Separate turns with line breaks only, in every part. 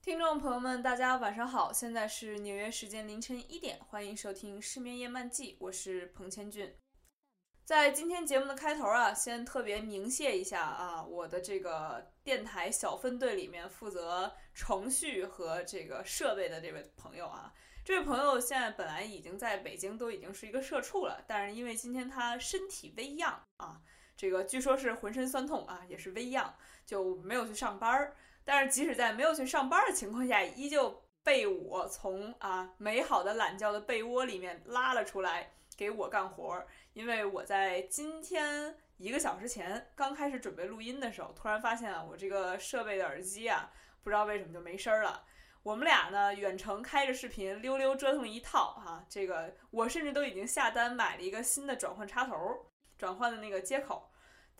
听众朋友们，大家晚上好，现在是纽约时间凌晨一点，欢迎收听《失眠夜漫记》，我是彭千俊。在今天节目的开头啊，先特别鸣谢一下啊，我的这个电台小分队里面负责程序和这个设备的这位朋友啊，这位朋友现在本来已经在北京都已经是一个社畜了，但是因为今天他身体微恙啊，这个据说是浑身酸痛啊，也是微恙，就没有去上班儿。但是即使在没有去上班的情况下，依旧被我从啊美好的懒觉的被窝里面拉了出来，给我干活儿。因为我在今天一个小时前刚开始准备录音的时候，突然发现啊，我这个设备的耳机啊，不知道为什么就没声儿了。我们俩呢，远程开着视频，溜溜折腾一套哈，这个我甚至都已经下单买了一个新的转换插头，转换的那个接口。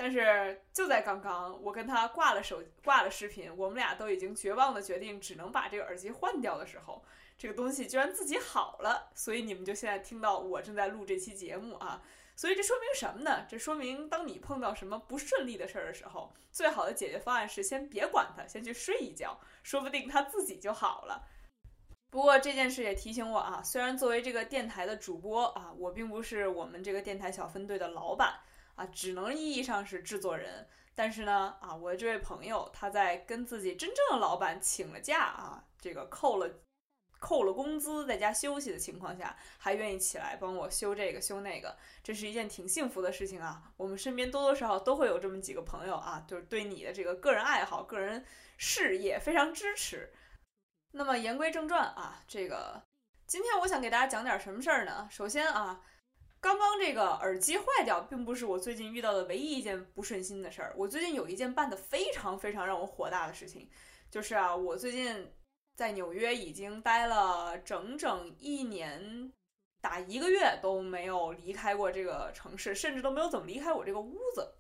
但是就在刚刚，我跟他挂了手挂了视频，我们俩都已经绝望的决定只能把这个耳机换掉的时候，这个东西居然自己好了。所以你们就现在听到我正在录这期节目啊。所以这说明什么呢？这说明当你碰到什么不顺利的事儿的时候，最好的解决方案是先别管它，先去睡一觉，说不定它自己就好了。不过这件事也提醒我啊，虽然作为这个电台的主播啊，我并不是我们这个电台小分队的老板。啊，只能意义上是制作人，但是呢，啊，我的这位朋友他在跟自己真正的老板请了假啊，这个扣了扣了工资，在家休息的情况下，还愿意起来帮我修这个修那个，这是一件挺幸福的事情啊。我们身边多多少少都会有这么几个朋友啊，就是对你的这个个人爱好、个人事业非常支持。那么言归正传啊，这个今天我想给大家讲点什么事儿呢？首先啊。刚刚这个耳机坏掉，并不是我最近遇到的唯一一件不顺心的事儿。我最近有一件办的非常非常让我火大的事情，就是啊，我最近在纽约已经待了整整一年，打一个月都没有离开过这个城市，甚至都没有怎么离开我这个屋子。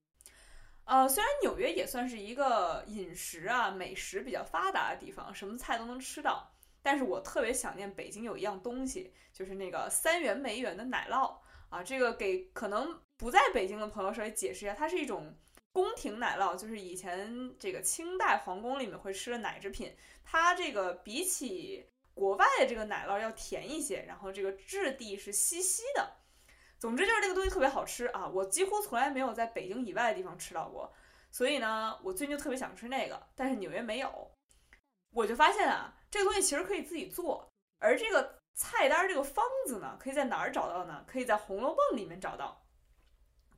呃，虽然纽约也算是一个饮食啊美食比较发达的地方，什么菜都能吃到，但是我特别想念北京有一样东西，就是那个三元梅园的奶酪。啊，这个给可能不在北京的朋友稍微解释一下，它是一种宫廷奶酪，就是以前这个清代皇宫里面会吃的奶制品。它这个比起国外的这个奶酪要甜一些，然后这个质地是稀稀的。总之就是这个东西特别好吃啊！我几乎从来没有在北京以外的地方吃到过，所以呢，我最近就特别想吃那个，但是纽约没有。我就发现啊，这个东西其实可以自己做，而这个。菜单这个方子呢，可以在哪儿找到呢？可以在《红楼梦》里面找到。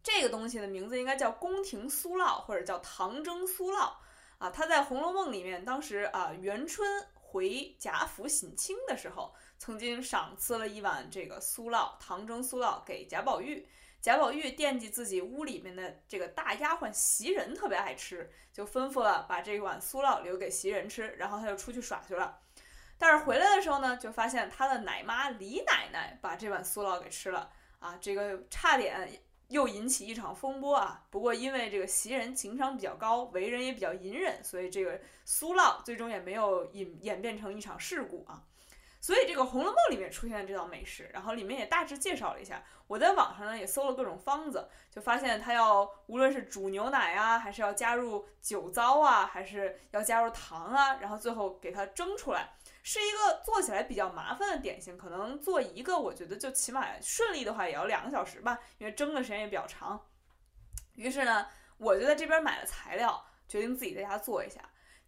这个东西的名字应该叫宫廷酥酪，或者叫糖蒸酥酪啊。他在《红楼梦》里面，当时啊，元春回贾府省亲的时候，曾经赏赐了一碗这个酥酪，糖蒸酥酪给贾宝玉。贾宝玉惦记自己屋里面的这个大丫鬟袭人特别爱吃，就吩咐了把这一碗酥酪留给袭人吃，然后他就出去耍去了。但是回来的时候呢，就发现他的奶妈李奶奶把这碗酥酪给吃了啊，这个差点又引起一场风波啊。不过因为这个袭人情商比较高，为人也比较隐忍，所以这个酥酪最终也没有引演变成一场事故啊。所以这个《红楼梦》里面出现的这道美食，然后里面也大致介绍了一下。我在网上呢也搜了各种方子，就发现它要无论是煮牛奶啊，还是要加入酒糟啊，还是要加入糖啊，然后最后给它蒸出来。是一个做起来比较麻烦的点心，可能做一个，我觉得就起码顺利的话也要两个小时吧，因为蒸的时间也比较长。于是呢，我就在这边买了材料，决定自己在家做一下。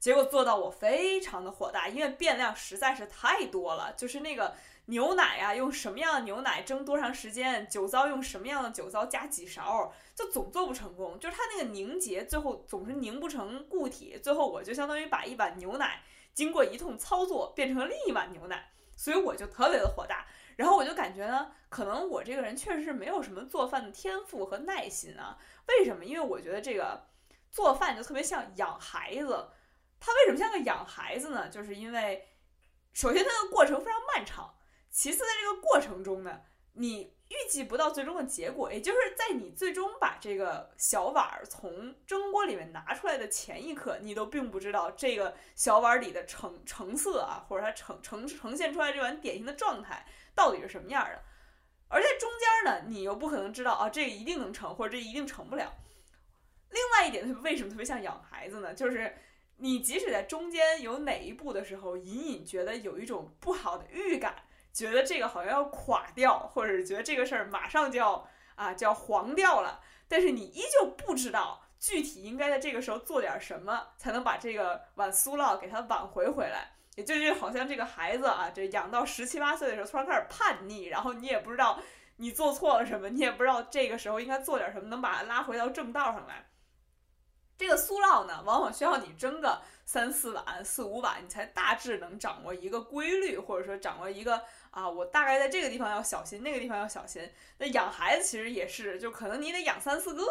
结果做到我非常的火大，因为变量实在是太多了。就是那个牛奶呀，用什么样的牛奶蒸多长时间，酒糟用什么样的酒糟加几勺，就总做不成功。就是它那个凝结，最后总是凝不成固体。最后我就相当于把一碗牛奶。经过一通操作，变成了另一碗牛奶，所以我就特别的火大。然后我就感觉呢，可能我这个人确实是没有什么做饭的天赋和耐心啊。为什么？因为我觉得这个做饭就特别像养孩子。它为什么像个养孩子呢？就是因为，首先它的过程非常漫长，其次在这个过程中呢，你预计不到最终的结果，也就是在你最终把这个小碗儿从蒸锅里面拿出来的前一刻，你都并不知道这个小碗里的成成色啊，或者它呈呈呈现出来这碗点心的状态到底是什么样的。而在中间呢，你又不可能知道啊，这个一定能成，或者这一定成不了。另外一点，为什么特别像养孩子呢？就是你即使在中间有哪一步的时候，隐隐觉得有一种不好的预感。觉得这个好像要垮掉，或者是觉得这个事儿马上就要啊就要黄掉了，但是你依旧不知道具体应该在这个时候做点什么，才能把这个碗酥酪给它挽回回来。也就是好像这个孩子啊，这养到十七八岁的时候，突然开始叛逆，然后你也不知道你做错了什么，你也不知道这个时候应该做点什么，能把它拉回到正道上来。这个酥酪呢，往往需要你蒸个三四碗、四五碗，你才大致能掌握一个规律，或者说掌握一个。啊，我大概在这个地方要小心，那个地方要小心。那养孩子其实也是，就可能你得养三四个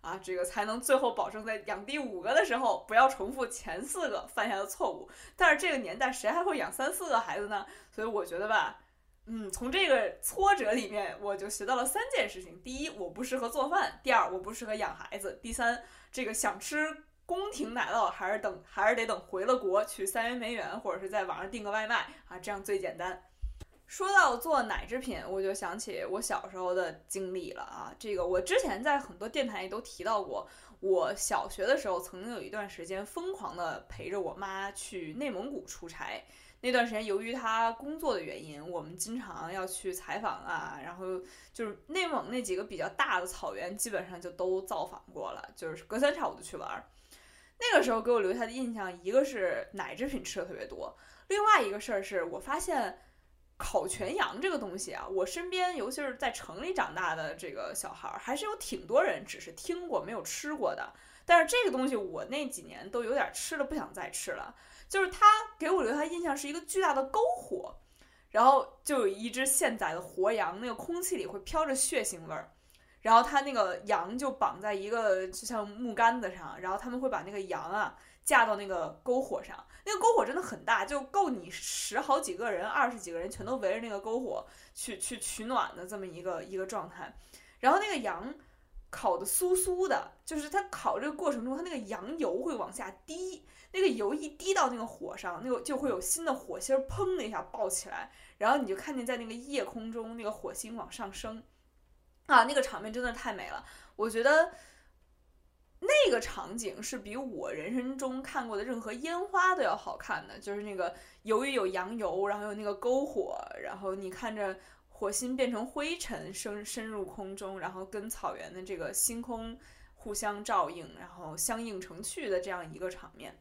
啊，这个才能最后保证在养第五个的时候不要重复前四个犯下的错误。但是这个年代谁还会养三四个孩子呢？所以我觉得吧，嗯，从这个挫折里面我就学到了三件事情：第一，我不适合做饭；第二，我不适合养孩子；第三，这个想吃宫廷奶酪还是等还是得等回了国去三元梅园或者是在网上订个外卖啊，这样最简单。说到做奶制品，我就想起我小时候的经历了啊。这个我之前在很多电台里都提到过。我小学的时候，曾经有一段时间疯狂的陪着我妈去内蒙古出差。那段时间，由于他工作的原因，我们经常要去采访啊。然后就是内蒙那几个比较大的草原，基本上就都造访过了，就是隔三差五的去玩。那个时候给我留下的印象，一个是奶制品吃的特别多，另外一个事儿是我发现。烤全羊这个东西啊，我身边尤其是在城里长大的这个小孩儿，还是有挺多人只是听过没有吃过的。但是这个东西我那几年都有点吃了不想再吃了。就是它给我留下印象是一个巨大的篝火，然后就有一只现宰的活羊，那个空气里会飘着血腥味儿，然后它那个羊就绑在一个就像木杆子上，然后他们会把那个羊啊。架到那个篝火上，那个篝火真的很大，就够你十好几个人、二十几个人全都围着那个篝火去去取暖的这么一个一个状态。然后那个羊烤的酥酥的，就是它烤这个过程中，它那个羊油会往下滴，那个油一滴到那个火上，那个就会有新的火星儿砰的一下爆起来，然后你就看见在那个夜空中那个火星往上升，啊，那个场面真的太美了，我觉得。那个场景是比我人生中看过的任何烟花都要好看的，就是那个由于有羊油，然后有那个篝火，然后你看着火星变成灰尘升深入空中，然后跟草原的这个星空互相照应，然后相映成趣的这样一个场面。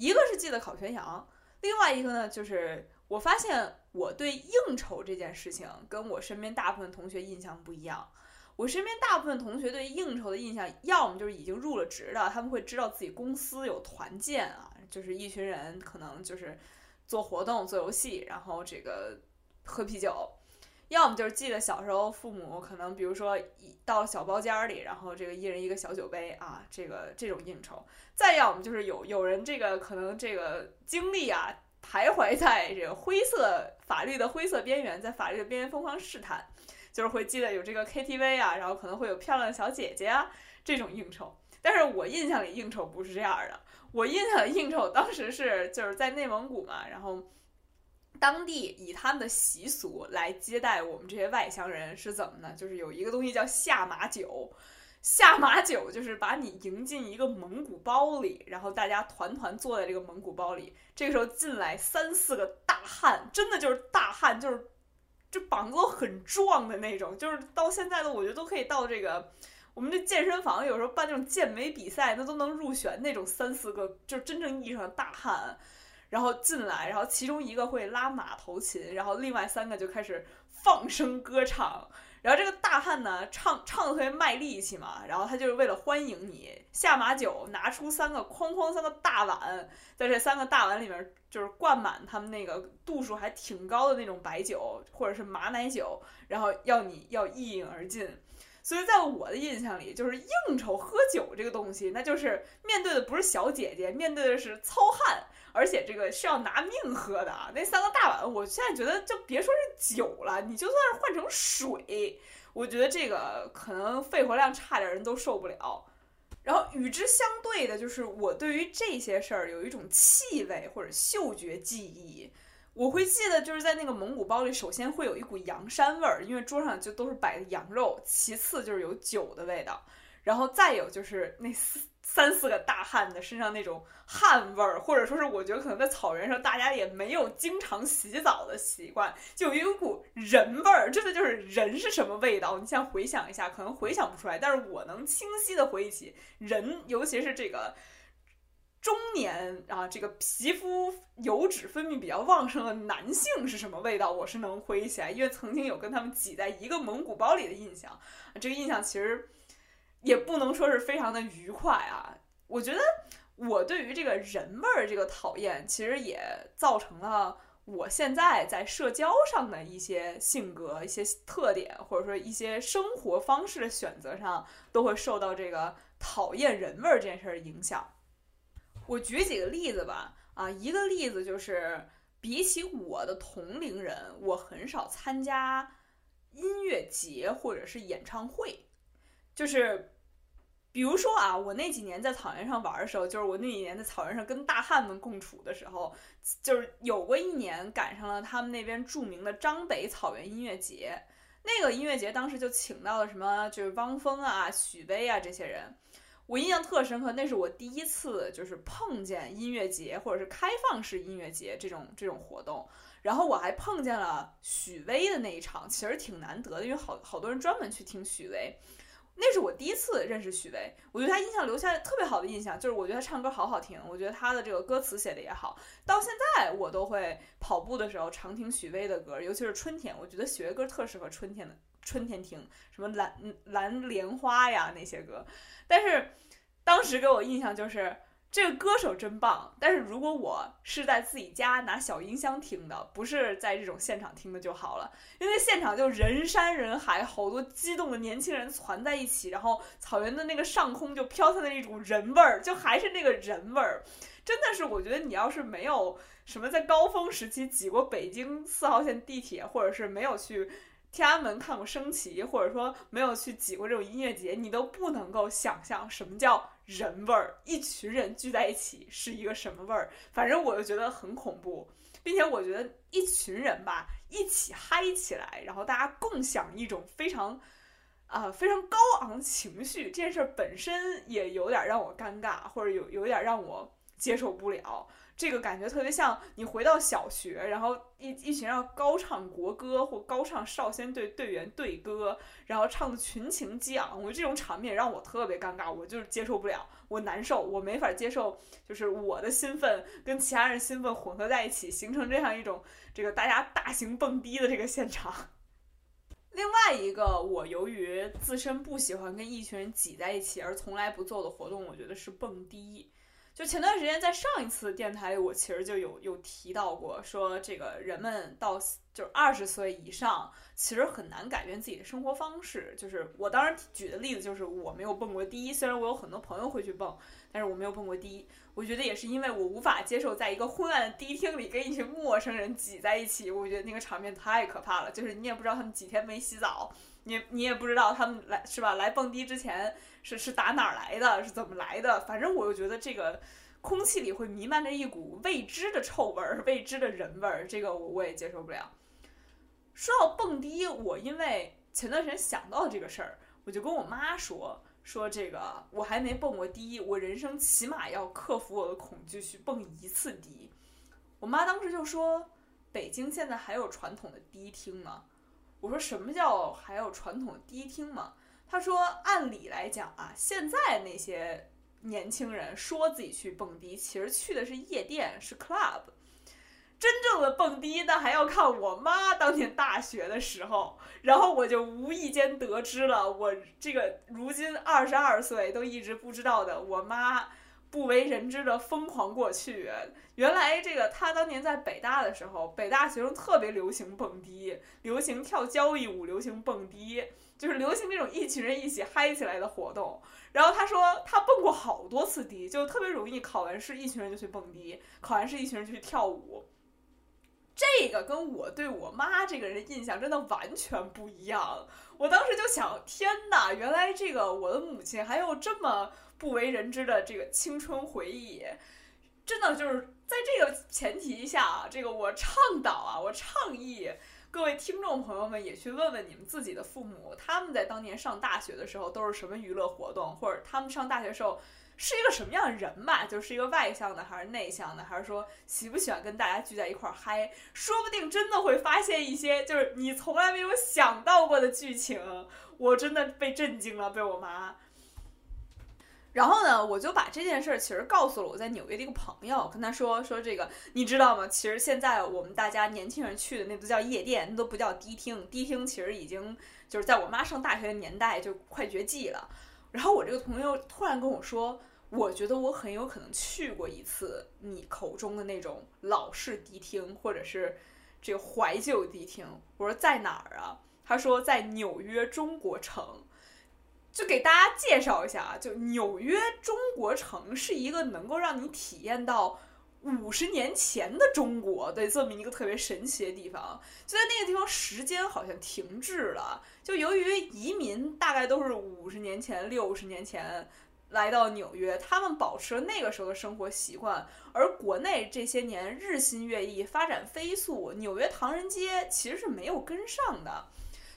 一个是记得烤全羊，另外一个呢，就是我发现我对应酬这件事情跟我身边大部分同学印象不一样。我身边大部分同学对应酬的印象，要么就是已经入了职的，他们会知道自己公司有团建啊，就是一群人可能就是做活动、做游戏，然后这个喝啤酒；要么就是记得小时候父母可能，比如说一到小包间里，然后这个一人一个小酒杯啊，这个这种应酬；再要么就是有有人这个可能这个经历啊，徘徊在这个灰色法律的灰色边缘，在法律的边缘疯狂试探。就是会记得有这个 KTV 啊，然后可能会有漂亮的小姐姐啊这种应酬，但是我印象里应酬不是这样的。我印象里应酬当时是就是在内蒙古嘛，然后当地以他们的习俗来接待我们这些外乡人是怎么呢？就是有一个东西叫下马酒，下马酒就是把你迎进一个蒙古包里，然后大家团团坐在这个蒙古包里，这个时候进来三四个大汉，真的就是大汉，就是。这膀子都很壮的那种，就是到现在的我觉得都可以到这个我们这健身房，有时候办这种健美比赛，那都能入选那种三四个，就是真正意义上的大汉，然后进来，然后其中一个会拉马头琴，然后另外三个就开始放声歌唱。然后这个大汉呢，唱唱的特别卖力气嘛，然后他就是为了欢迎你下马酒，拿出三个哐哐三个大碗，在这三个大碗里面就是灌满他们那个度数还挺高的那种白酒或者是马奶酒，然后要你要一饮而尽。所以在我的印象里，就是应酬喝酒这个东西，那就是面对的不是小姐姐，面对的是糙汉，而且这个是要拿命喝的啊！那三个大碗，我现在觉得就别说是酒了，你就算是换成水，我觉得这个可能肺活量差点人都受不了。然后与之相对的，就是我对于这些事儿有一种气味或者嗅觉记忆。我会记得，就是在那个蒙古包里，首先会有一股羊膻味儿，因为桌上就都是摆的羊肉；其次就是有酒的味道，然后再有就是那四三四个大汉的身上那种汗味儿，或者说是我觉得可能在草原上大家也没有经常洗澡的习惯，就有一股人味儿，真的就是人是什么味道？你现在回想一下，可能回想不出来，但是我能清晰的回忆起人，尤其是这个。中年啊，这个皮肤油脂分泌比较旺盛的男性是什么味道？我是能回忆起来，因为曾经有跟他们挤在一个蒙古包里的印象。这个印象其实也不能说是非常的愉快啊。我觉得我对于这个人味儿这个讨厌，其实也造成了我现在在社交上的一些性格、一些特点，或者说一些生活方式的选择上，都会受到这个讨厌人味儿这件事儿的影响。我举几个例子吧，啊，一个例子就是，比起我的同龄人，我很少参加音乐节或者是演唱会，就是，比如说啊，我那几年在草原上玩的时候，就是我那几年在草原上跟大汉们共处的时候，就是有过一年赶上了他们那边著名的张北草原音乐节，那个音乐节当时就请到了什么，就是汪峰啊、许巍啊这些人。我印象特深刻，那是我第一次就是碰见音乐节或者是开放式音乐节这种这种活动，然后我还碰见了许巍的那一场，其实挺难得的，因为好好多人专门去听许巍，那是我第一次认识许巍，我对他印象留下特别好的印象，就是我觉得他唱歌好好听，我觉得他的这个歌词写的也好，到现在我都会跑步的时候常听许巍的歌，尤其是春天，我觉得许巍歌特适合春天的春天听，什么蓝蓝莲花呀那些歌。但是，当时给我印象就是这个歌手真棒。但是如果我是在自己家拿小音箱听的，不是在这种现场听的就好了。因为现场就人山人海，好多激动的年轻人攒在一起，然后草原的那个上空就飘散的一种人味儿，就还是那个人味儿。真的是，我觉得你要是没有什么在高峰时期挤过北京四号线地铁，或者是没有去。天安门看过升旗，或者说没有去挤过这种音乐节，你都不能够想象什么叫人味儿。一群人聚在一起是一个什么味儿？反正我就觉得很恐怖，并且我觉得一群人吧一起嗨起来，然后大家共享一种非常啊非常高昂情绪，这件事本身也有点让我尴尬，或者有有点让我接受不了。这个感觉特别像你回到小学，然后一一群要高唱国歌或高唱少先队队员队歌，然后唱的群情激昂。我觉得这种场面让我特别尴尬，我就是接受不了，我难受，我没法接受，就是我的兴奋跟其他人兴奋混合在一起，形成这样一种这个大家大型蹦迪的这个现场。另外一个，我由于自身不喜欢跟一群人挤在一起而从来不做的活动，我觉得是蹦迪。就前段时间在上一次电台里，我其实就有有提到过，说这个人们到就是二十岁以上，其实很难改变自己的生活方式。就是我当时举的例子，就是我没有蹦过第一，虽然我有很多朋友会去蹦，但是我没有蹦过迪。我觉得也是因为我无法接受在一个昏暗的迪厅里跟一群陌生人挤在一起，我觉得那个场面太可怕了。就是你也不知道他们几天没洗澡，你你也不知道他们来是吧？来蹦迪之前。是是打哪儿来的？是怎么来的？反正我又觉得这个空气里会弥漫着一股未知的臭味儿、未知的人味儿，这个我我也接受不了。说到蹦迪，我因为前段时间想到这个事儿，我就跟我妈说说这个，我还没蹦过迪，我人生起码要克服我的恐惧去蹦一次迪。我妈当时就说：“北京现在还有传统的迪厅吗？”我说：“什么叫还有传统的迪厅吗？”她说：“按理来讲啊，现在那些年轻人说自己去蹦迪，其实去的是夜店，是 club。真正的蹦迪，那还要看我妈当年大学的时候。然后我就无意间得知了，我这个如今二十二岁都一直不知道的，我妈不为人知的疯狂过去。原来这个她当年在北大的时候，北大学生特别流行蹦迪，流行跳交谊舞，流行蹦迪。”就是流行这种一群人一起嗨起来的活动。然后他说他蹦过好多次迪，就特别容易考完试一群人就去蹦迪，考完试一群人就去跳舞。这个跟我对我妈这个人印象真的完全不一样。我当时就想，天哪，原来这个我的母亲还有这么不为人知的这个青春回忆。真的就是在这个前提下啊，这个我倡导啊，我倡议各位听众朋友们也去问问你们自己的父母，他们在当年上大学的时候都是什么娱乐活动，或者他们上大学时候。是一个什么样的人吧？就是一个外向的，还是内向的，还是说喜不喜欢跟大家聚在一块儿嗨？说不定真的会发现一些就是你从来没有想到过的剧情。我真的被震惊了，被我妈。然后呢，我就把这件事儿其实告诉了我在纽约的一个朋友，跟他说说这个，你知道吗？其实现在我们大家年轻人去的那都叫夜店，那都不叫迪厅。迪厅其实已经就是在我妈上大学的年代就快绝迹了。然后我这个朋友突然跟我说。我觉得我很有可能去过一次你口中的那种老式迪厅，或者是这个怀旧迪厅。我说在哪儿啊？他说在纽约中国城。就给大家介绍一下啊，就纽约中国城是一个能够让你体验到五十年前的中国的这么一个特别神奇的地方。就在那个地方，时间好像停滞了。就由于移民大概都是五十年前、六十年前。来到纽约，他们保持了那个时候的生活习惯，而国内这些年日新月异，发展飞速，纽约唐人街其实是没有跟上的，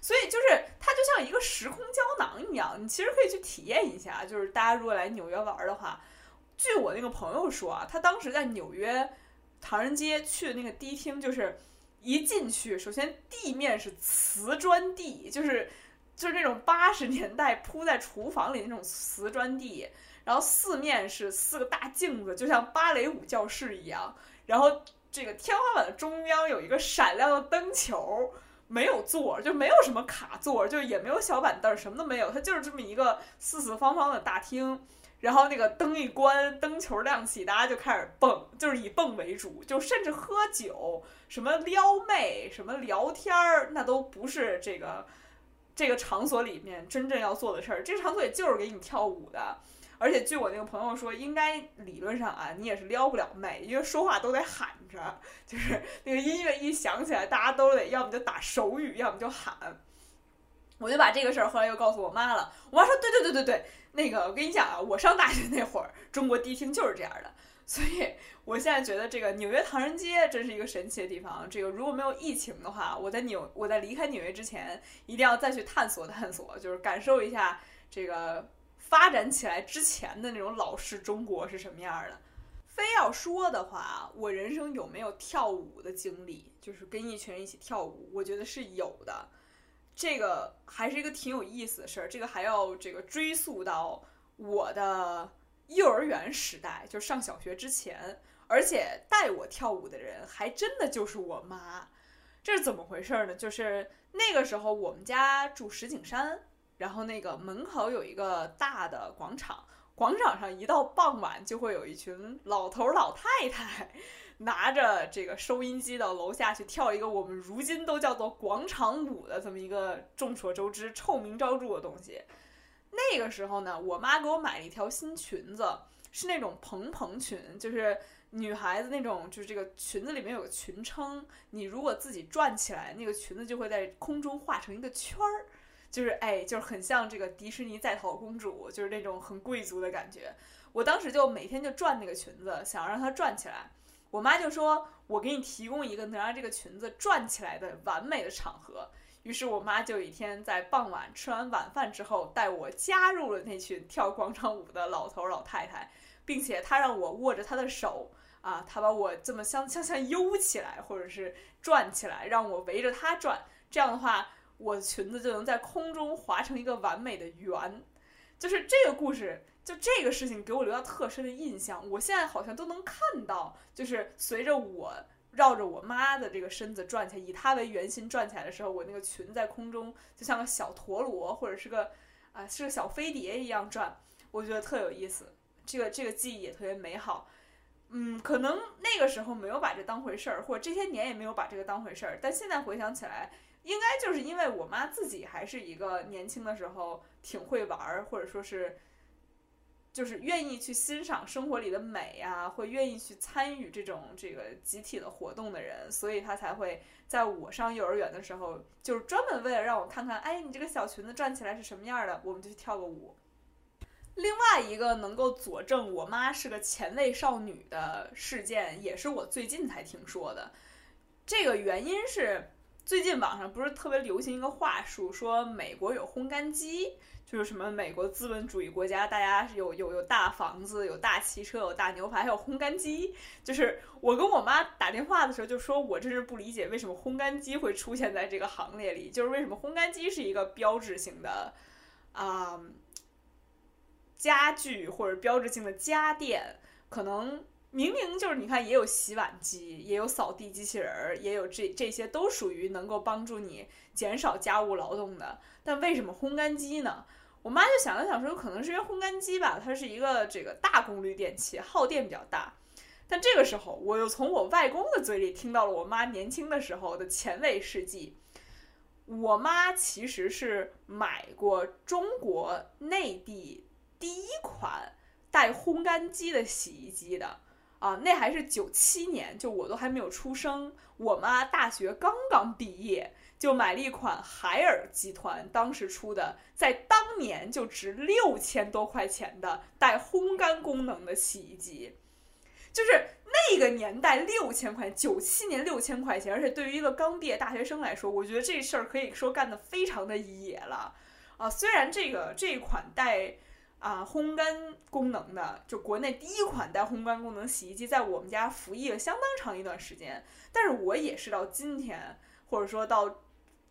所以就是它就像一个时空胶囊一样，你其实可以去体验一下。就是大家如果来纽约玩的话，据我那个朋友说啊，他当时在纽约唐人街去的那个迪厅，就是一进去，首先地面是瓷砖地，就是。就是那种八十年代铺在厨房里那种瓷砖地，然后四面是四个大镜子，就像芭蕾舞教室一样。然后这个天花板的中央有一个闪亮的灯球，没有座，就没有什么卡座，就也没有小板凳，什么都没有，它就是这么一个四四方方的大厅。然后那个灯一关，灯球亮起，大家就开始蹦，就是以蹦为主，就甚至喝酒、什么撩妹、什么聊天儿，那都不是这个。这个场所里面真正要做的事儿，这个场所也就是给你跳舞的，而且据我那个朋友说，应该理论上啊，你也是撩不了妹，因为说话都得喊着，就是那个音乐一响起来，大家都得要么就打手语，要么就喊。我就把这个事儿后来又告诉我妈了，我妈说对对对对对，那个我跟你讲啊，我上大学那会儿，中国迪厅就是这样的。所以，我现在觉得这个纽约唐人街真是一个神奇的地方。这个如果没有疫情的话，我在纽我在离开纽约之前，一定要再去探索探索，就是感受一下这个发展起来之前的那种老式中国是什么样的。非要说的话，我人生有没有跳舞的经历，就是跟一群人一起跳舞，我觉得是有的。这个还是一个挺有意思的事儿。这个还要这个追溯到我的。幼儿园时代就上小学之前，而且带我跳舞的人还真的就是我妈，这是怎么回事呢？就是那个时候我们家住石景山，然后那个门口有一个大的广场，广场上一到傍晚就会有一群老头老太太拿着这个收音机到楼下去跳一个我们如今都叫做广场舞的这么一个众所周知臭名昭著的东西。那个时候呢，我妈给我买了一条新裙子，是那种蓬蓬裙，就是女孩子那种，就是这个裙子里面有个裙撑，你如果自己转起来，那个裙子就会在空中画成一个圈儿，就是哎，就是很像这个迪士尼在逃公主，就是那种很贵族的感觉。我当时就每天就转那个裙子，想让它转起来。我妈就说：“我给你提供一个能让这个裙子转起来的完美的场合。”于是我妈就一天在傍晚吃完晚饭之后，带我加入了那群跳广场舞的老头老太太，并且她让我握着她的手，啊，她把我这么向向下悠起来，或者是转起来，让我围着她转。这样的话，我的裙子就能在空中划成一个完美的圆。就是这个故事，就这个事情给我留下特深的印象。我现在好像都能看到，就是随着我。绕着我妈的这个身子转起来，以她为圆心转起来的时候，我那个裙在空中就像个小陀螺或者是个啊是个小飞碟一样转，我觉得特有意思。这个这个记忆也特别美好。嗯，可能那个时候没有把这当回事儿，或者这些年也没有把这个当回事儿，但现在回想起来，应该就是因为我妈自己还是一个年轻的时候挺会玩儿，或者说是。就是愿意去欣赏生活里的美呀，会愿意去参与这种这个集体的活动的人，所以他才会在我上幼儿园的时候，就是专门为了让我看看，哎，你这个小裙子转起来是什么样的，我们就去跳个舞。另外一个能够佐证我妈是个前卫少女的事件，也是我最近才听说的。这个原因是最近网上不是特别流行一个话术，说美国有烘干机。就是什么美国资本主义国家，大家有有有大房子，有大汽车，有大牛排，还有烘干机。就是我跟我妈打电话的时候，就说我真是不理解为什么烘干机会出现在这个行列里。就是为什么烘干机是一个标志性的啊家具或者标志性的家电，可能明明就是你看也有洗碗机，也有扫地机器人儿，也有这这些都属于能够帮助你减少家务劳动的，但为什么烘干机呢？我妈就想了想说，可能是因为烘干机吧，它是一个这个大功率电器，耗电比较大。但这个时候，我又从我外公的嘴里听到了我妈年轻的时候的前卫事迹。我妈其实是买过中国内地第一款带烘干机的洗衣机的啊，那还是九七年，就我都还没有出生，我妈大学刚刚毕业。就买了一款海尔集团当时出的，在当年就值六千多块钱的带烘干功能的洗衣机，就是那个年代六千块，九七年六千块钱，而且对于一个刚毕业大学生来说，我觉得这事儿可以说干得非常的野了啊！虽然这个这一款带啊烘干功能的，就国内第一款带烘干功能洗衣机，在我们家服役了相当长一段时间，但是我也是到今天，或者说到。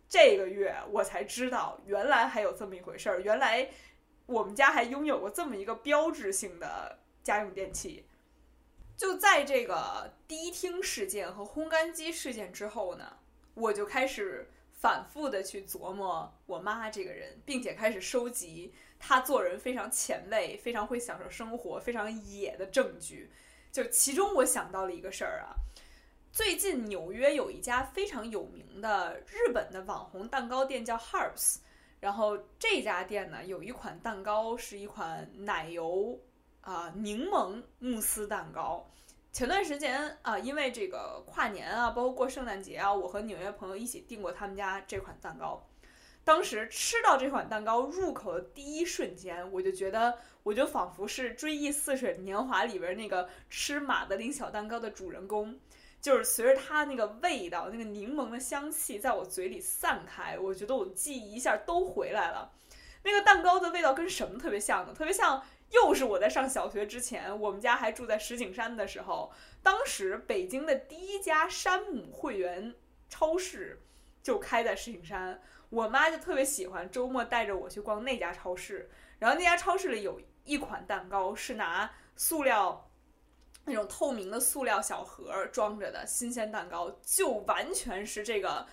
这个月我才知道，原来还有这么一回事儿。原来我们家还拥有过这么一个标志性的家用电器。就在这个迪厅事件和烘干机事件之后呢，我就开始反复的去琢磨我妈这个人，并且开始收集她做人非常前卫、非常会享受生活、非常野的证据。就其中我想到了一个事儿啊。最近纽约有一家非常有名的日本的网红蛋糕店叫 Herbs，然后这家店呢有一款蛋糕是一款奶油啊柠檬慕斯蛋糕。前段时间啊，因为这个跨年啊，包括过圣诞节啊，我和纽约朋友一起订过他们家这款蛋糕。当时吃到这款蛋糕入口的第一瞬间，我就觉得，我就仿佛是《追忆似水年华》里边那个吃马德琳小蛋糕的主人公。就是随着它那个味道，那个柠檬的香气在我嘴里散开，我觉得我记忆一下都回来了。那个蛋糕的味道跟什么特别像呢？特别像，又是我在上小学之前，我们家还住在石景山的时候，当时北京的第一家山姆会员超市就开在石景山，我妈就特别喜欢周末带着我去逛那家超市，然后那家超市里有一款蛋糕是拿塑料。那种透明的塑料小盒装着的新鲜蛋糕，就完全是这个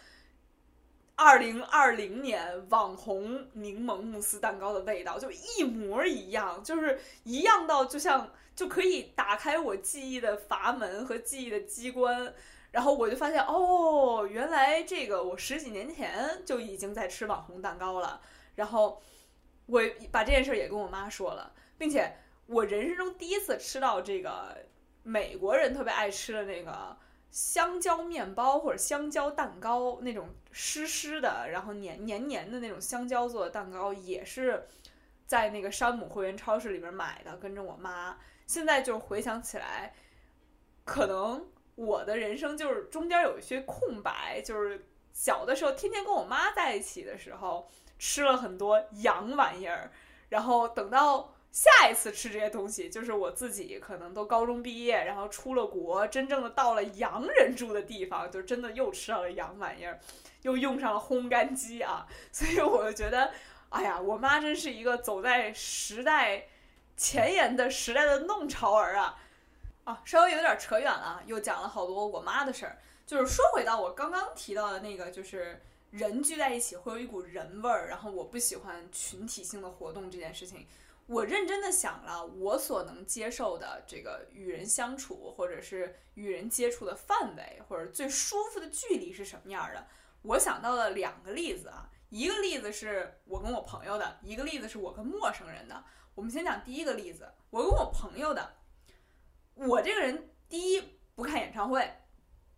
二零二零年网红柠檬慕斯蛋糕的味道，就一模一样，就是一样到就像就可以打开我记忆的阀门和记忆的机关，然后我就发现哦，原来这个我十几年前就已经在吃网红蛋糕了，然后我把这件事也跟我妈说了，并且我人生中第一次吃到这个。美国人特别爱吃的那个香蕉面包或者香蕉蛋糕，那种湿湿的，然后黏黏黏的那种香蕉做的蛋糕，也是在那个山姆会员超市里边买的，跟着我妈。现在就回想起来，可能我的人生就是中间有一些空白，就是小的时候天天跟我妈在一起的时候，吃了很多洋玩意儿，然后等到。下一次吃这些东西，就是我自己可能都高中毕业，然后出了国，真正的到了洋人住的地方，就真的又吃到了洋玩意儿，又用上了烘干机啊，所以我就觉得，哎呀，我妈真是一个走在时代前沿的时代的弄潮儿啊！啊，稍微有点扯远了，又讲了好多我妈的事儿。就是说回到我刚刚提到的那个，就是人聚在一起会有一股人味儿，然后我不喜欢群体性的活动这件事情。我认真的想了，我所能接受的这个与人相处，或者是与人接触的范围，或者最舒服的距离是什么样的？我想到了两个例子啊，一个例子是我跟我朋友的，一个例子是我跟陌生人的。我们先讲第一个例子，我跟我朋友的。我这个人，第一不看演唱会，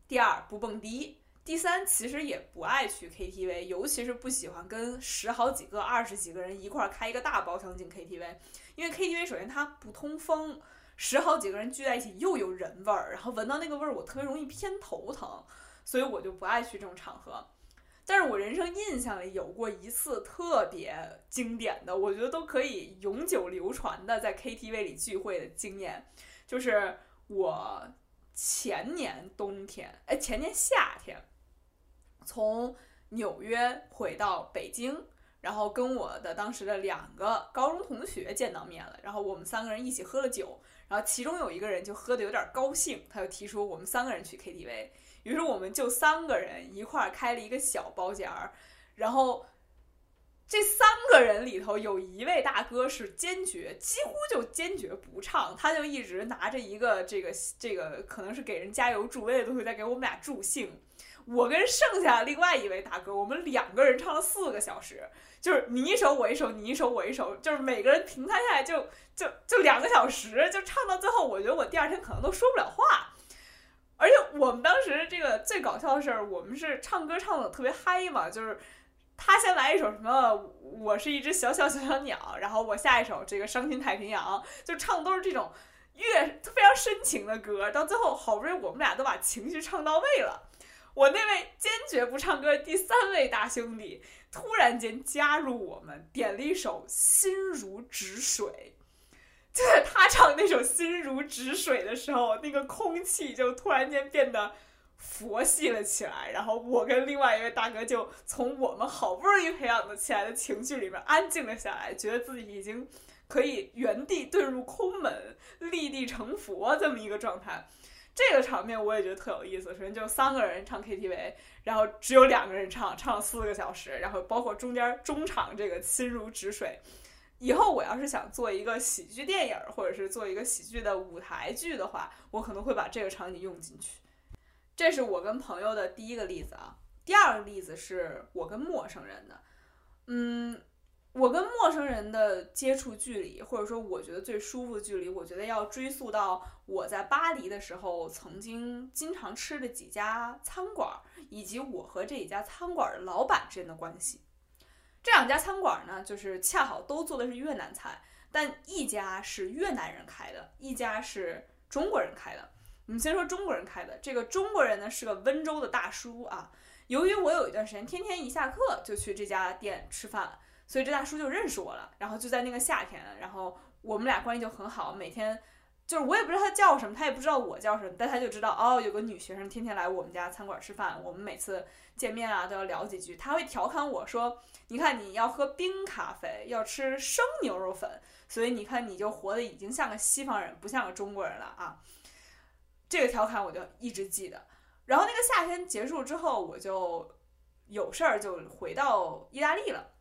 第二不蹦迪，第三其实也不爱去 KTV，尤其是不喜欢跟十好几个、二十几个人一块儿开一个大包厢进 KTV，因为 KTV 首先它不通风，十好几个人聚在一起又有人味儿，然后闻到那个味儿我特别容易偏头疼，所以我就不爱去这种场合。但是我人生印象里有过一次特别经典的，我觉得都可以永久流传的在 KTV 里聚会的经验。就是我前年冬天，哎，前年夏天，从纽约回到北京，然后跟我的当时的两个高中同学见到面了，然后我们三个人一起喝了酒，然后其中有一个人就喝的有点高兴，他就提出我们三个人去 KTV，于是我们就三个人一块儿开了一个小包间儿，然后。这三个人里头有一位大哥是坚决，几乎就坚决不唱，他就一直拿着一个这个这个可能是给人加油助威的东西在给我们俩助兴。我跟剩下另外一位大哥，我们两个人唱了四个小时，就是你一首我一首，你一首我一首，就是每个人平摊下来就就就两个小时，就唱到最后，我觉得我第二天可能都说不了话。而且我们当时这个最搞笑的事儿，我们是唱歌唱的特别嗨嘛，就是。他先来一首什么？我是一只小小小小鸟，然后我下一首这个伤心太平洋，就唱的都是这种越非常深情的歌。到最后好不容易我们俩都把情绪唱到位了，我那位坚决不唱歌的第三位大兄弟突然间加入我们，点了一首《心如止水》。就在他唱那首《心如止水》的时候，那个空气就突然间变得。佛系了起来，然后我跟另外一位大哥就从我们好不容易培养的起来的情绪里面安静了下来，觉得自己已经可以原地遁入空门，立地成佛这么一个状态。这个场面我也觉得特有意思。首先就三个人唱 KTV，然后只有两个人唱，唱了四个小时，然后包括中间中场这个心如止水。以后我要是想做一个喜剧电影，或者是做一个喜剧的舞台剧的话，我可能会把这个场景用进去。这是我跟朋友的第一个例子啊，第二个例子是我跟陌生人的。嗯，我跟陌生人的接触距离，或者说我觉得最舒服的距离，我觉得要追溯到我在巴黎的时候曾经经常吃的几家餐馆，以及我和这几家餐馆的老板之间的关系。这两家餐馆呢，就是恰好都做的是越南菜，但一家是越南人开的，一家是中国人开的。我们先说中国人开的，这个中国人呢是个温州的大叔啊。由于我有一段时间天天一下课就去这家店吃饭，所以这大叔就认识我了。然后就在那个夏天，然后我们俩关系就很好，每天就是我也不知道他叫什么，他也不知道我叫什么，但他就知道哦，有个女学生天天来我们家餐馆吃饭，我们每次见面啊都要聊几句。他会调侃我说：“你看你要喝冰咖啡，要吃生牛肉粉，所以你看你就活得已经像个西方人，不像个中国人了啊。”这个调侃我就一直记得，然后那个夏天结束之后，我就有事儿就回到意大利了，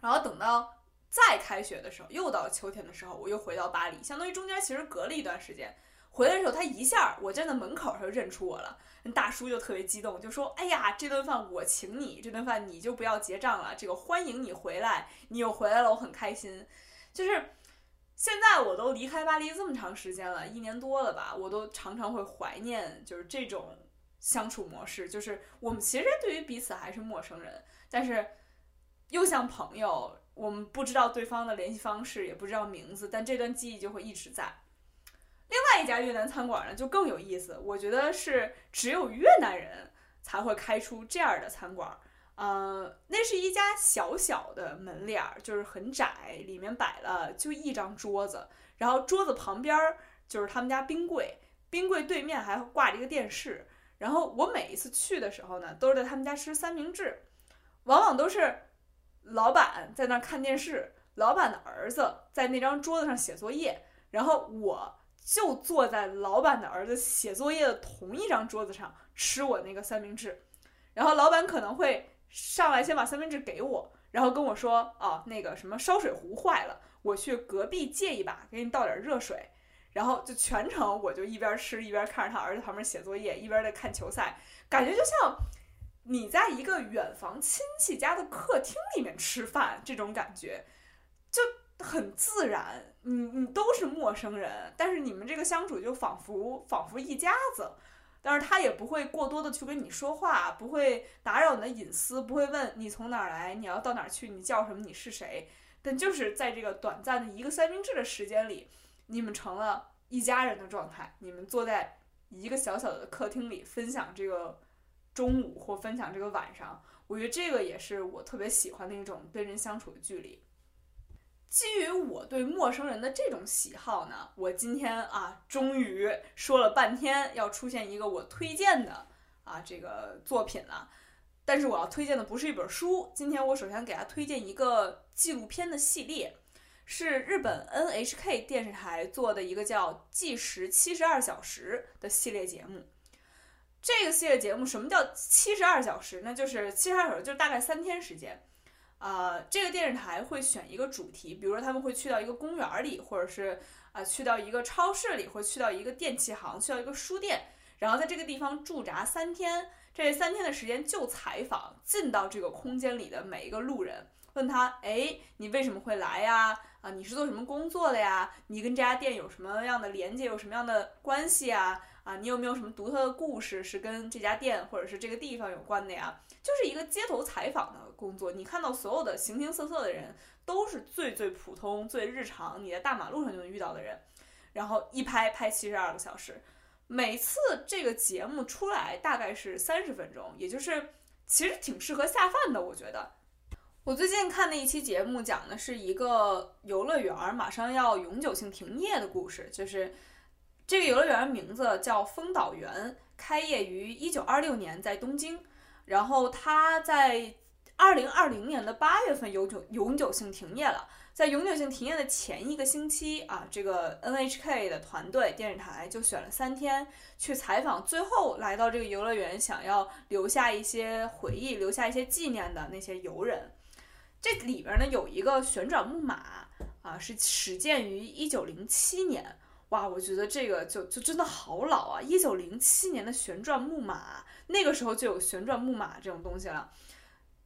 然后等到再开学的时候，又到秋天的时候，我又回到巴黎，相当于中间其实隔了一段时间。回来的时候，他一下我站在门口，他就认出我了，大叔就特别激动，就说：“哎呀，这顿饭我请你，这顿饭你就不要结账了，这个欢迎你回来，你又回来了，我很开心。”就是。现在我都离开巴黎这么长时间了，一年多了吧，我都常常会怀念，就是这种相处模式。就是我们其实对于彼此还是陌生人，但是又像朋友。我们不知道对方的联系方式，也不知道名字，但这段记忆就会一直在。另外一家越南餐馆呢，就更有意思。我觉得是只有越南人才会开出这样的餐馆。呃，那是一家小小的门脸儿，就是很窄，里面摆了就一张桌子，然后桌子旁边就是他们家冰柜，冰柜对面还挂着一个电视。然后我每一次去的时候呢，都是在他们家吃三明治，往往都是老板在那儿看电视，老板的儿子在那张桌子上写作业，然后我就坐在老板的儿子写作业的同一张桌子上吃我那个三明治，然后老板可能会。上来先把三明治给我，然后跟我说：“哦，那个什么烧水壶坏了，我去隔壁借一把，给你倒点热水。”然后就全程我就一边吃一边看着他儿子旁边写作业，一边在看球赛，感觉就像你在一个远房亲戚家的客厅里面吃饭，这种感觉就很自然。你你都是陌生人，但是你们这个相处就仿佛仿佛一家子。但是他也不会过多的去跟你说话，不会打扰你的隐私，不会问你从哪儿来，你要到哪儿去，你叫什么，你是谁。但就是在这个短暂的一个三明治的时间里，你们成了一家人的状态。你们坐在一个小小的客厅里，分享这个中午或分享这个晚上。我觉得这个也是我特别喜欢的一种跟人相处的距离。基于我对陌生人的这种喜好呢，我今天啊，终于说了半天要出现一个我推荐的啊这个作品了。但是我要推荐的不是一本书，今天我首先给大家推荐一个纪录片的系列，是日本 NHK 电视台做的一个叫《计时七十二小时》的系列节目。这个系列节目什么叫七十二小时呢？就是七十二小时，就是大概三天时间。啊，这个电视台会选一个主题，比如说他们会去到一个公园里，或者是啊去到一个超市里，或去到一个电器行，去到一个书店，然后在这个地方驻扎三天。这三天的时间就采访进到这个空间里的每一个路人，问他：哎，你为什么会来呀？啊，你是做什么工作的呀？你跟这家店有什么样的连接，有什么样的关系啊？啊，你有没有什么独特的故事是跟这家店或者是这个地方有关的呀？就是一个街头采访的工作。你看到所有的形形色色的人，都是最最普通、最日常，你在大马路上就能遇到的人，然后一拍拍七十二个小时。每次这个节目出来大概是三十分钟，也就是其实挺适合下饭的。我觉得，我最近看的一期节目讲的是一个游乐园马上要永久性停业的故事，就是这个游乐园名字叫丰岛园，开业于一九二六年在东京，然后它在二零二零年的八月份永久永久性停业了。在永久性停业的前一个星期啊，这个 NHK 的团队电视台就选了三天去采访，最后来到这个游乐园，想要留下一些回忆、留下一些纪念的那些游人。这里边呢有一个旋转木马啊，是始建于一九零七年。哇，我觉得这个就就真的好老啊！一九零七年的旋转木马，那个时候就有旋转木马这种东西了。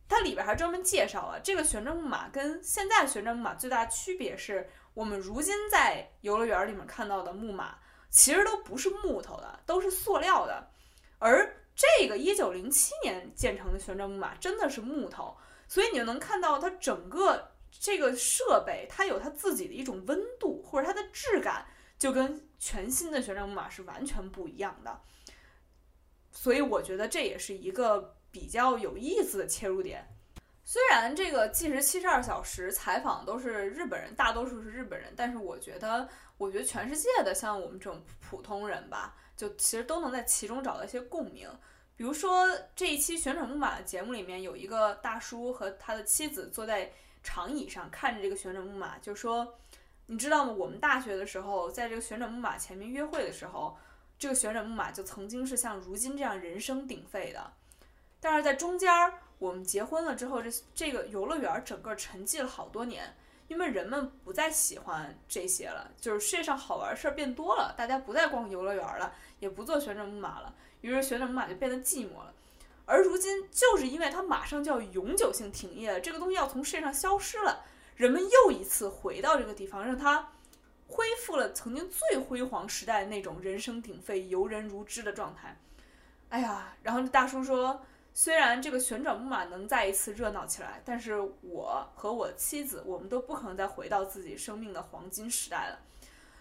它里边还专门介绍了这个旋转木马跟现在旋转木马最大的区别是，我们如今在游乐园里面看到的木马其实都不是木头的，都是塑料的，而这个一九零七年建成的旋转木马真的是木头，所以你就能看到它整个这个设备，它有它自己的一种温度或者它的质感，就跟全新的旋转木马是完全不一样的，所以我觉得这也是一个。比较有意思的切入点，虽然这个计时七十二小时采访都是日本人，大多数是日本人，但是我觉得，我觉得全世界的像我们这种普通人吧，就其实都能在其中找到一些共鸣。比如说这一期旋转木马的节目里面，有一个大叔和他的妻子坐在长椅上看着这个旋转木马，就说：“你知道吗？我们大学的时候，在这个旋转木马前面约会的时候，这个旋转木马就曾经是像如今这样人声鼎沸的。”但是在中间，我们结婚了之后，这这个游乐园整个沉寂了好多年，因为人们不再喜欢这些了，就是世界上好玩的事儿变多了，大家不再逛游乐园了，也不坐旋转木马了，于是旋转木马就变得寂寞了。而如今，就是因为它马上就要永久性停业了，这个东西要从世界上消失了，人们又一次回到这个地方，让它恢复了曾经最辉煌时代那种人声鼎沸、游人如织的状态。哎呀，然后大叔说。虽然这个旋转木马能再一次热闹起来，但是我和我妻子，我们都不可能再回到自己生命的黄金时代了。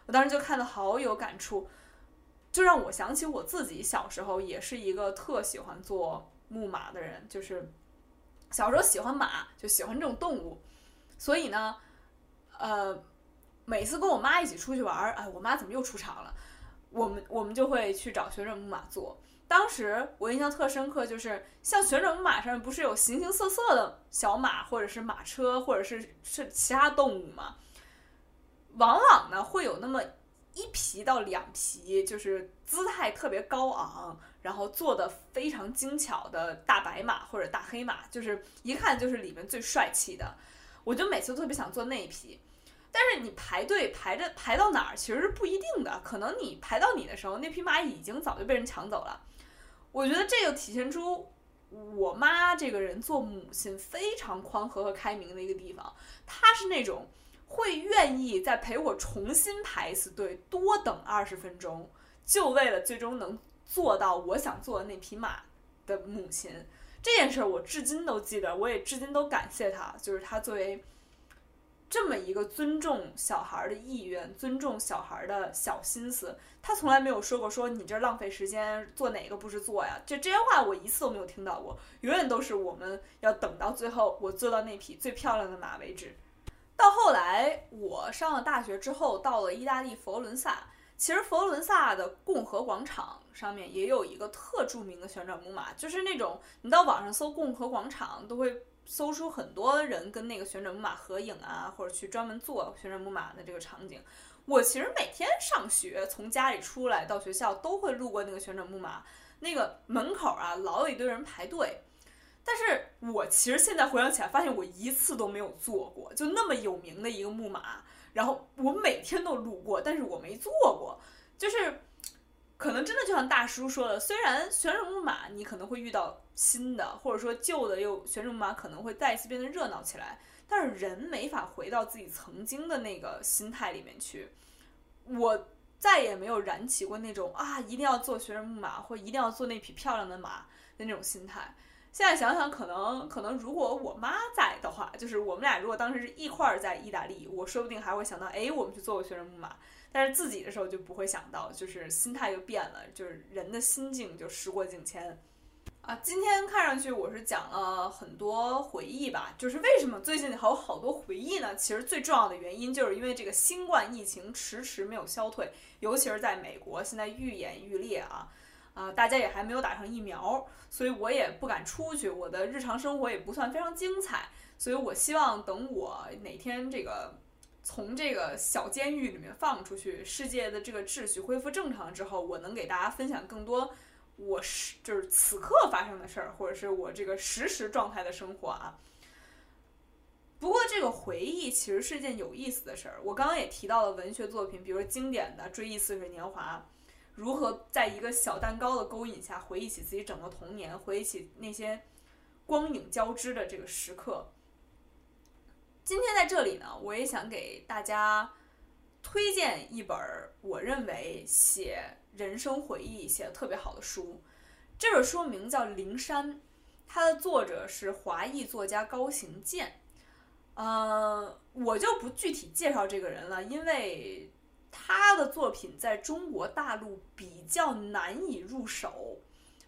我当时就看得好有感触，就让我想起我自己小时候也是一个特喜欢坐木马的人，就是小时候喜欢马，就喜欢这种动物，所以呢，呃，每次跟我妈一起出去玩儿，哎，我妈怎么又出场了？我们我们就会去找旋转木马坐。当时我印象特深刻，就是像旋转木马上不是有形形色色的小马，或者是马车，或者是是其他动物吗？往往呢会有那么一匹到两匹，就是姿态特别高昂，然后做的非常精巧的大白马或者大黑马，就是一看就是里面最帅气的。我就每次特别想坐那一匹，但是你排队排着排到哪儿其实是不一定的，可能你排到你的时候，那匹马已经早就被人抢走了。我觉得这就体现出我妈这个人做母亲非常宽和和开明的一个地方，她是那种会愿意再陪我重新排一次队，多等二十分钟，就为了最终能坐到我想坐的那匹马的母亲。这件事儿我至今都记得，我也至今都感谢他，就是他作为。这么一个尊重小孩的意愿，尊重小孩的小心思，他从来没有说过说你这浪费时间，做哪个不是做呀？就这些话我一次都没有听到过，永远都是我们要等到最后我坐到那匹最漂亮的马为止。到后来我上了大学之后，到了意大利佛罗伦萨，其实佛罗伦萨的共和广场上面也有一个特著名的旋转木马，就是那种你到网上搜共和广场都会。搜出很多人跟那个旋转木马合影啊，或者去专门做旋转木马的这个场景。我其实每天上学，从家里出来到学校都会路过那个旋转木马，那个门口啊老有一堆人排队。但是我其实现在回想起来，发现我一次都没有坐过，就那么有名的一个木马，然后我每天都路过，但是我没坐过，就是。可能真的就像大叔说的，虽然旋转木马你可能会遇到新的，或者说旧的又旋转木马可能会再一次变得热闹起来，但是人没法回到自己曾经的那个心态里面去。我再也没有燃起过那种啊一定要坐旋转木马或一定要坐那匹漂亮的马的那种心态。现在想想，可能可能如果我妈在的话，就是我们俩如果当时是一块儿在意大利，我说不定还会想到，哎，我们去坐个旋转木马。但是自己的时候就不会想到，就是心态就变了，就是人的心境就时过境迁，啊，今天看上去我是讲了很多回忆吧，就是为什么最近还有好多回忆呢？其实最重要的原因就是因为这个新冠疫情迟迟没有消退，尤其是在美国，现在愈演愈烈啊，啊，大家也还没有打上疫苗，所以我也不敢出去，我的日常生活也不算非常精彩，所以我希望等我哪天这个。从这个小监狱里面放出去，世界的这个秩序恢复正常之后，我能给大家分享更多我是就是此刻发生的事儿，或者是我这个实时状态的生活啊。不过这个回忆其实是件有意思的事儿。我刚刚也提到了文学作品，比如经典的《追忆似水年华》，如何在一个小蛋糕的勾引下回忆起自己整个童年，回忆起那些光影交织的这个时刻。今天在这里呢，我也想给大家推荐一本我认为写人生回忆写的特别好的书。这本书名叫《灵山》，它的作者是华裔作家高行健。呃，我就不具体介绍这个人了，因为他的作品在中国大陆比较难以入手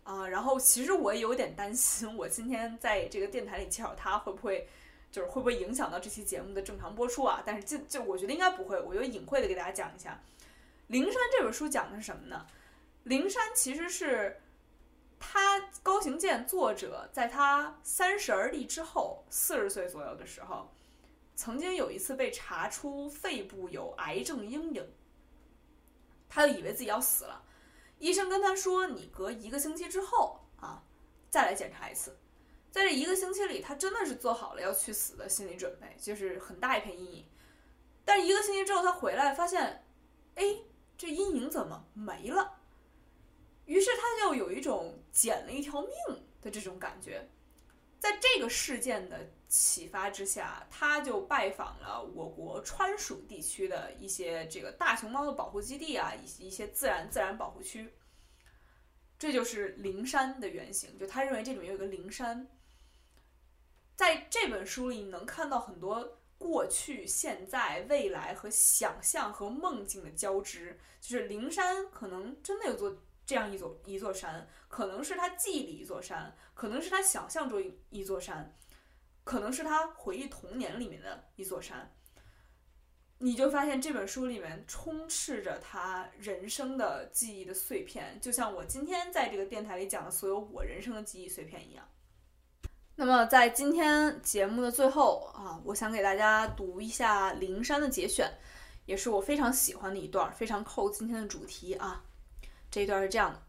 啊。然后，其实我也有点担心，我今天在这个电台里介绍他会不会。就是会不会影响到这期节目的正常播出啊？但是这就我觉得应该不会，我就隐晦的给大家讲一下，《灵山》这本书讲的是什么呢？《灵山》其实是他高行健作者在他三十而立之后，四十岁左右的时候，曾经有一次被查出肺部有癌症阴影，他就以为自己要死了，医生跟他说：“你隔一个星期之后啊，再来检查一次。”在这一个星期里，他真的是做好了要去死的心理准备，就是很大一片阴影。但一个星期之后，他回来发现，哎，这阴影怎么没了？于是他就有一种捡了一条命的这种感觉。在这个事件的启发之下，他就拜访了我国川蜀地区的一些这个大熊猫的保护基地啊，以及一些自然自然保护区。这就是灵山的原型，就他认为这里面有一个灵山。在这本书里，你能看到很多过去、现在、未来和想象和梦境的交织。就是灵山可能真的有座这样一座一座山，可能是他记忆里一座山，可能是他想象中一座山，可能是他回忆童年里面的一座山。你就发现这本书里面充斥着他人生的记忆的碎片，就像我今天在这个电台里讲的所有我人生的记忆碎片一样。那么，在今天节目的最后啊，我想给大家读一下灵山的节选，也是我非常喜欢的一段，非常扣今天的主题啊。这一段是这样的：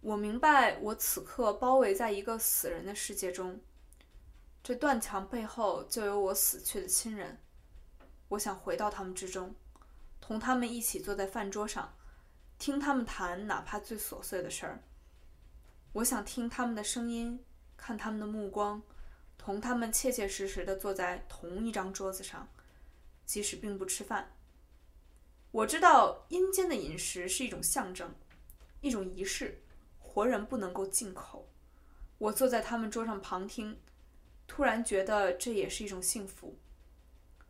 我明白，我此刻包围在一个死人的世界中，这断墙背后就有我死去的亲人。我想回到他们之中，同他们一起坐在饭桌上，听他们谈哪怕最琐碎的事儿。我想听他们的声音，看他们的目光，同他们切切实实的坐在同一张桌子上，即使并不吃饭。我知道阴间的饮食是一种象征，一种仪式，活人不能够进口。我坐在他们桌上旁听，突然觉得这也是一种幸福。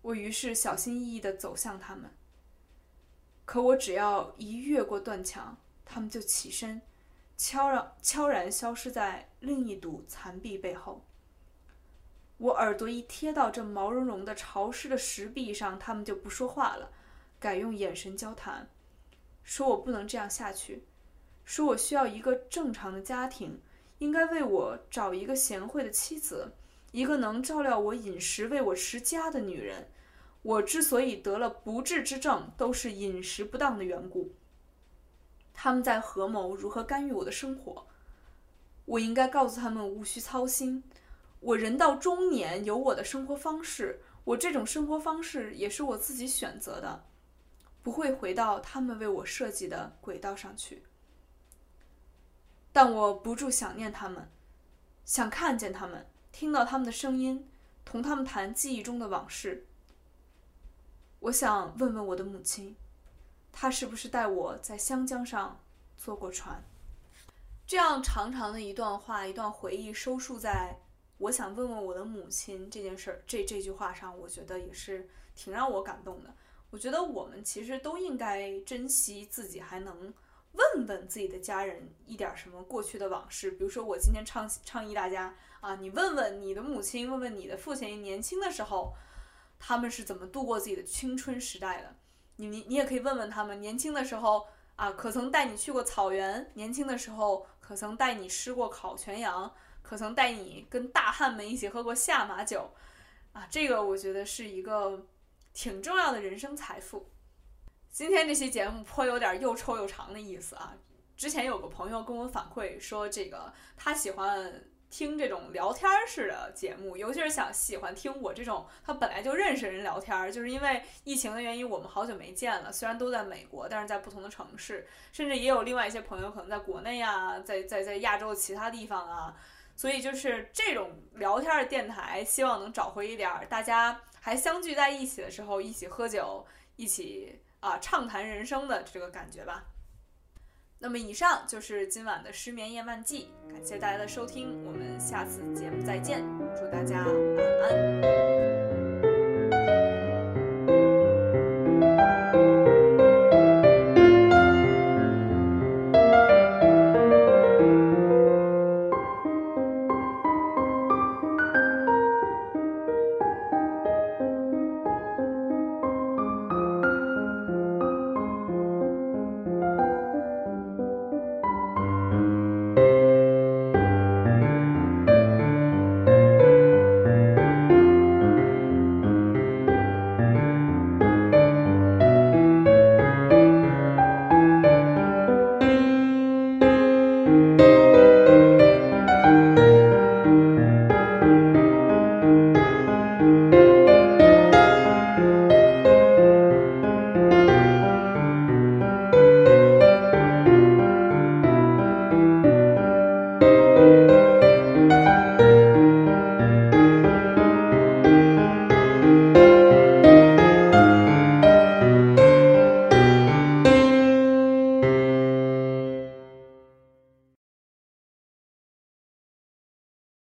我于是小心翼翼地走向他们。可我只要一越过断墙，他们就起身，悄然悄然消失在另一堵残壁背后。我耳朵一贴到这毛茸茸的潮湿的石壁上，他们就不说话了，改用眼神交谈，说我不能这样下去，说我需要一个正常的家庭。应该为我找一个贤惠的妻子，一个能照料我饮食、为我持家的女人。我之所以得了不治之症，都是饮食不当的缘故。他们在合谋如何干预我的生活。我应该告诉他们无需操心。我人到中年有我的生活方式，我这种生活方式也是我自己选择的，不会回到他们为我设计的轨道上去。但我不住想念他们，想看见他们，听到他们的声音，同他们谈记忆中的往事。我想问问我的母亲，她是不是带我在湘江上坐过船？这样长长的一段话，一段回忆，收束在“我想问问我的母亲”这件事儿这这句话上，我觉得也是挺让我感动的。我觉得我们其实都应该珍惜自己还能。问问自己的家人一点什么过去的往事，比如说我今天倡倡议大家啊，你问问你的母亲，问问你的父亲，年轻的时候他们是怎么度过自己的青春时代的？你你你也可以问问他们，年轻的时候啊，可曾带你去过草原？年轻的时候可曾带你吃过烤全羊？可曾带你跟大汉们一起喝过下马酒？啊，这个我觉得是一个挺重要的人生财富。今天这期节目颇有点又臭又长的意思啊！之前有个朋友跟我反馈说，这个他喜欢听这种聊天式的节目，尤其是想喜欢听我这种他本来就认识人聊天，就是因为疫情的原因，我们好久没见了。虽然都在美国，但是在不同的城市，甚至也有另外一些朋友可能在国内啊，在在在亚洲的其他地方啊，所以就是这种聊天的电台，希望能找回一点大家还相聚在一起的时候一起喝酒，一起。啊，畅谈人生的这个感觉吧。那么，以上就是今晚的失眠夜漫记，感谢大家的收听，我们下次节目再见，祝大家晚安。